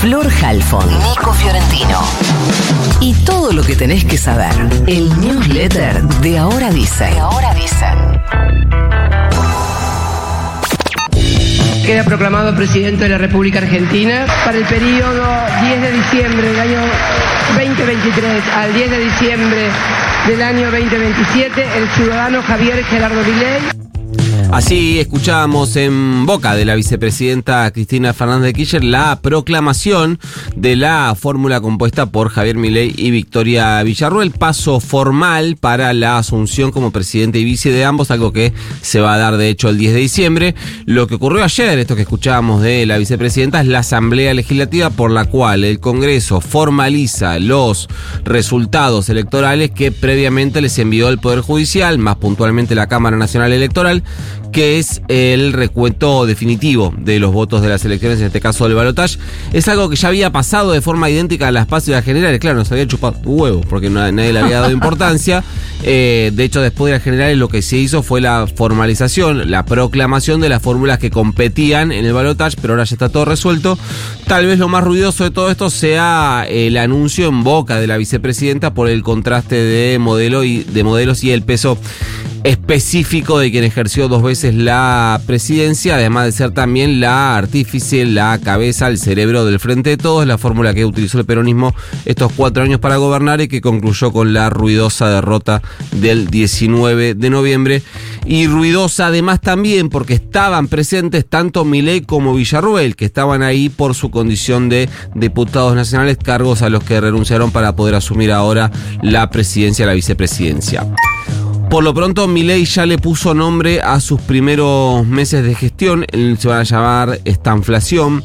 Flor Halfon, Nico Fiorentino. Y todo lo que tenés que saber. El newsletter de Ahora Dice. De Ahora Dice. Queda proclamado presidente de la República Argentina para el periodo 10 de diciembre del año 2023 al 10 de diciembre del año 2027 el ciudadano Javier Gerardo Milei. Así escuchábamos en boca de la vicepresidenta Cristina Fernández de Kirchner la proclamación de la fórmula compuesta por Javier Milei y Victoria Villarruel, paso formal para la asunción como presidente y vice de ambos, algo que se va a dar de hecho el 10 de diciembre. Lo que ocurrió ayer, esto que escuchábamos de la vicepresidenta, es la asamblea legislativa por la cual el Congreso formaliza los resultados electorales que previamente les envió el Poder Judicial, más puntualmente la Cámara Nacional Electoral, que es el recuento definitivo de los votos de las elecciones, en este caso del balotaje. Es algo que ya había pasado de forma idéntica a las pasos generales. Claro, nos había chupado huevo porque nadie le había dado importancia. Eh, de hecho, después de las generales lo que se hizo fue la formalización, la proclamación de las fórmulas que competían en el balotaje, pero ahora ya está todo resuelto. Tal vez lo más ruidoso de todo esto sea el anuncio en boca de la vicepresidenta por el contraste de, modelo y, de modelos y el peso específico de quien ejerció dos veces la presidencia, además de ser también la artífice, la cabeza, el cerebro del Frente de Todos, la fórmula que utilizó el peronismo estos cuatro años para gobernar y que concluyó con la ruidosa derrota del 19 de noviembre. Y ruidosa además también porque estaban presentes tanto Milei como Villarruel, que estaban ahí por su condición de diputados nacionales, cargos a los que renunciaron para poder asumir ahora la presidencia, la vicepresidencia. Por lo pronto, Milei ya le puso nombre a sus primeros meses de gestión. Se va a llamar estanflación.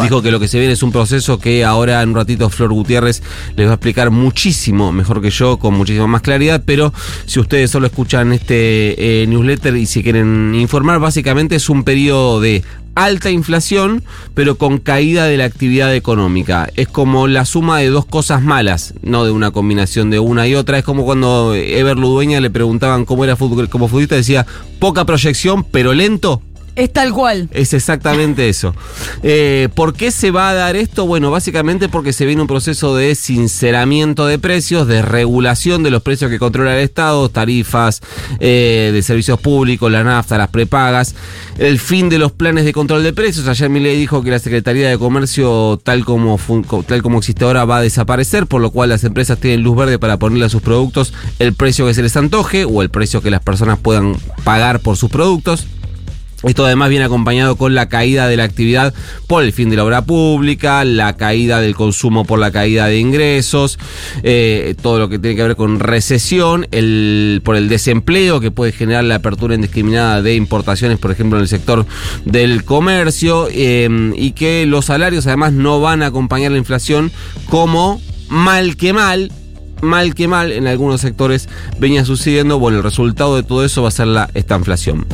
Dijo que lo que se viene es un proceso que ahora en un ratito Flor Gutiérrez les va a explicar muchísimo mejor que yo, con muchísima más claridad, pero si ustedes solo escuchan este eh, newsletter y si quieren informar, básicamente es un periodo de alta inflación, pero con caída de la actividad económica. Es como la suma de dos cosas malas, no de una combinación de una y otra. Es como cuando Ever Ludueña le preguntaban cómo era fútbol, como futbolista, decía poca proyección, pero lento. Es tal cual. Es exactamente eso. Eh, ¿Por qué se va a dar esto? Bueno, básicamente porque se viene un proceso de sinceramiento de precios, de regulación de los precios que controla el Estado, tarifas eh, de servicios públicos, la nafta, las prepagas, el fin de los planes de control de precios. Ayer Milei dijo que la Secretaría de Comercio, tal como, tal como existe ahora, va a desaparecer, por lo cual las empresas tienen luz verde para ponerle a sus productos el precio que se les antoje o el precio que las personas puedan pagar por sus productos. Esto además viene acompañado con la caída de la actividad por el fin de la obra pública, la caída del consumo por la caída de ingresos, eh, todo lo que tiene que ver con recesión, el, por el desempleo que puede generar la apertura indiscriminada de importaciones, por ejemplo, en el sector del comercio, eh, y que los salarios además no van a acompañar la inflación como mal que mal mal que mal en algunos sectores venía sucediendo. Bueno, el resultado de todo eso va a ser la, esta inflación.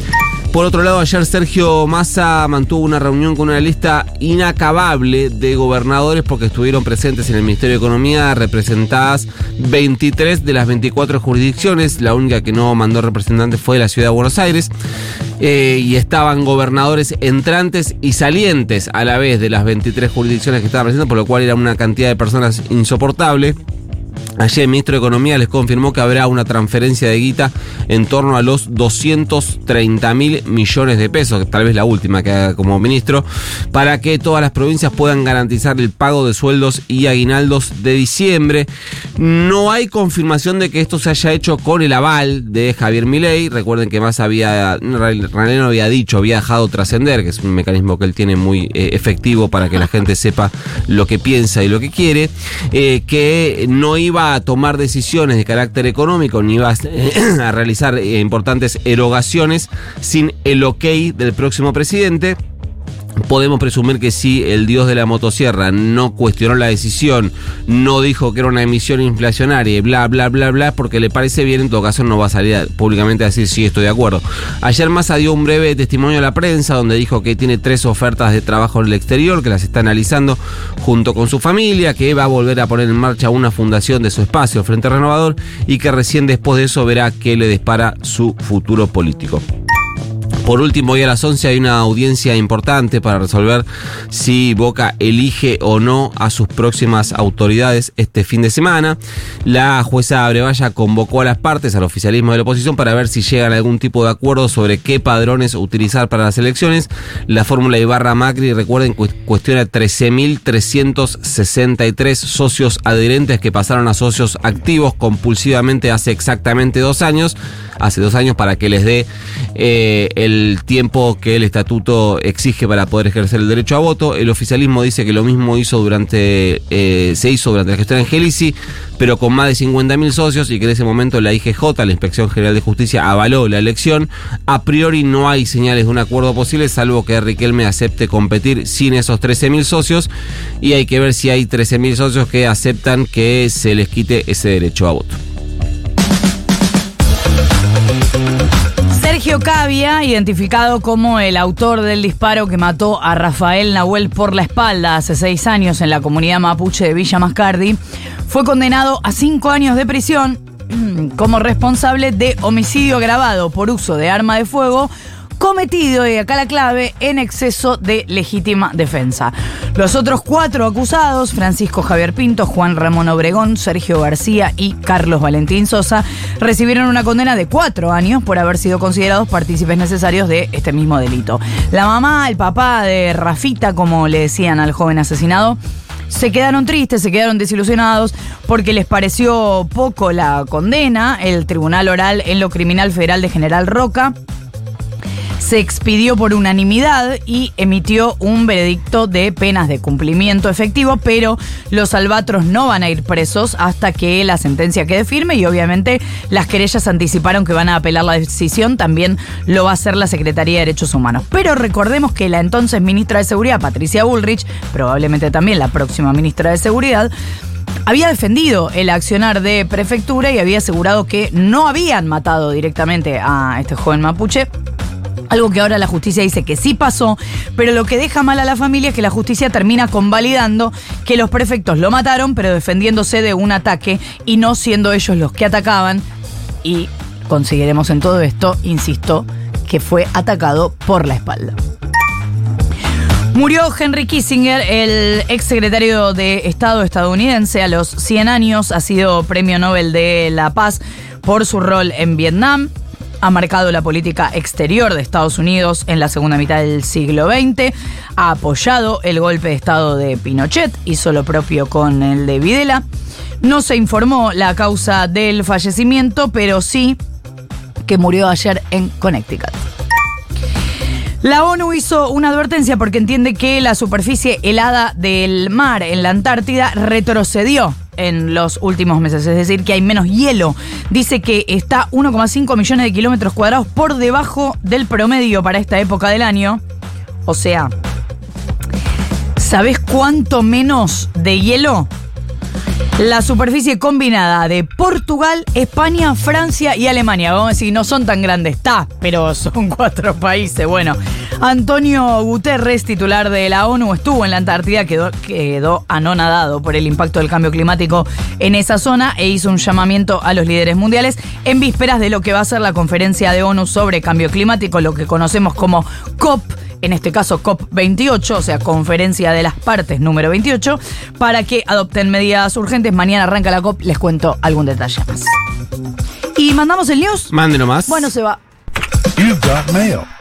Por otro lado, ayer Sergio Massa mantuvo una reunión con una lista inacabable de gobernadores porque estuvieron presentes en el Ministerio de Economía representadas 23 de las 24 jurisdicciones. La única que no mandó representantes fue la Ciudad de Buenos Aires. Eh, y estaban gobernadores entrantes y salientes a la vez de las 23 jurisdicciones que estaban presentes, por lo cual era una cantidad de personas insoportable. Ayer el ministro de Economía les confirmó que habrá una transferencia de guita en torno a los 230 mil millones de pesos, tal vez la última que haga como ministro, para que todas las provincias puedan garantizar el pago de sueldos y aguinaldos de diciembre. No hay confirmación de que esto se haya hecho con el aval de Javier Milei. Recuerden que más había, no había dicho, había dejado trascender, que es un mecanismo que él tiene muy eh, efectivo para que la gente sepa lo que piensa y lo que quiere, eh, que no iba a tomar decisiones de carácter económico ni va a, realizar eh, importantes erogaciones sin el ok del próximo presidente podemos presumir que si el dios de la motosierra no cuestionó la decisión, no dijo que era una emisión inflacionaria bla, bla, bla, bla, porque le parece bien, en todo caso no va a salir públicamente a decir si estoy de acuerdo. Ayer Massa dio un breve testimonio a la prensa donde dijo que tiene tres ofertas de trabajo en el exterior, que las está analizando junto con su familia, que va a volver a poner en marcha una fundación de su espacio, Frente Renovador, y que recién después de eso verá qué le dispara su futuro político. Por último, hoy a las 11 hay una audiencia importante para resolver si Boca elige o no a sus próximas autoridades este fin de semana. La jueza Abrevaya convocó a las partes, al oficialismo de la oposición, para ver si llegan a algún tipo de acuerdo sobre qué padrones utilizar para las elecciones. La fórmula Ibarra Macri, recuerden, cuestiona 13.363 socios adherentes que pasaron a socios activos compulsivamente hace exactamente dos años hace dos años para que les dé eh, el tiempo que el estatuto exige para poder ejercer el derecho a voto. El oficialismo dice que lo mismo hizo durante eh, se hizo durante la gestión de Angelici, pero con más de 50.000 socios y que en ese momento la IGJ, la Inspección General de Justicia, avaló la elección. A priori no hay señales de un acuerdo posible, salvo que Riquelme acepte competir sin esos 13.000 socios y hay que ver si hay 13.000 socios que aceptan que se les quite ese derecho a voto. Cavia, identificado como el autor del disparo que mató a Rafael Nahuel por la espalda hace seis años en la comunidad mapuche de Villa Mascardi, fue condenado a cinco años de prisión como responsable de homicidio agravado por uso de arma de fuego cometido, y acá la clave, en exceso de legítima defensa. Los otros cuatro acusados, Francisco Javier Pinto, Juan Ramón Obregón, Sergio García y Carlos Valentín Sosa, recibieron una condena de cuatro años por haber sido considerados partícipes necesarios de este mismo delito. La mamá, el papá de Rafita, como le decían al joven asesinado, se quedaron tristes, se quedaron desilusionados porque les pareció poco la condena. El Tribunal Oral en lo Criminal Federal de General Roca se expidió por unanimidad y emitió un veredicto de penas de cumplimiento efectivo, pero los albatros no van a ir presos hasta que la sentencia quede firme y obviamente las querellas anticiparon que van a apelar la decisión, también lo va a hacer la Secretaría de Derechos Humanos. Pero recordemos que la entonces ministra de Seguridad, Patricia Bullrich, probablemente también la próxima ministra de Seguridad, había defendido el accionar de prefectura y había asegurado que no habían matado directamente a este joven mapuche, algo que ahora la justicia dice que sí pasó, pero lo que deja mal a la familia es que la justicia termina convalidando que los prefectos lo mataron, pero defendiéndose de un ataque y no siendo ellos los que atacaban. Y conseguiremos en todo esto, insisto, que fue atacado por la espalda. Murió Henry Kissinger, el ex secretario de Estado estadounidense, a los 100 años, ha sido premio Nobel de la Paz por su rol en Vietnam ha marcado la política exterior de Estados Unidos en la segunda mitad del siglo XX, ha apoyado el golpe de Estado de Pinochet, hizo lo propio con el de Videla. No se informó la causa del fallecimiento, pero sí que murió ayer en Connecticut. La ONU hizo una advertencia porque entiende que la superficie helada del mar en la Antártida retrocedió en los últimos meses, es decir, que hay menos hielo. Dice que está 1,5 millones de kilómetros cuadrados por debajo del promedio para esta época del año. O sea, ¿sabes cuánto menos de hielo? La superficie combinada de Portugal, España, Francia y Alemania. Vamos a decir, no son tan grandes, está, pero son cuatro países. Bueno, Antonio Guterres, titular de la ONU, estuvo en la Antártida, quedó, quedó anonadado por el impacto del cambio climático en esa zona e hizo un llamamiento a los líderes mundiales en vísperas de lo que va a ser la conferencia de ONU sobre cambio climático, lo que conocemos como COP en este caso COP28, o sea, Conferencia de las Partes número 28, para que adopten medidas urgentes. Mañana arranca la COP, les cuento algún detalle más. ¿Y mandamos el news? Mándenos más. Bueno, se va. You've got mail.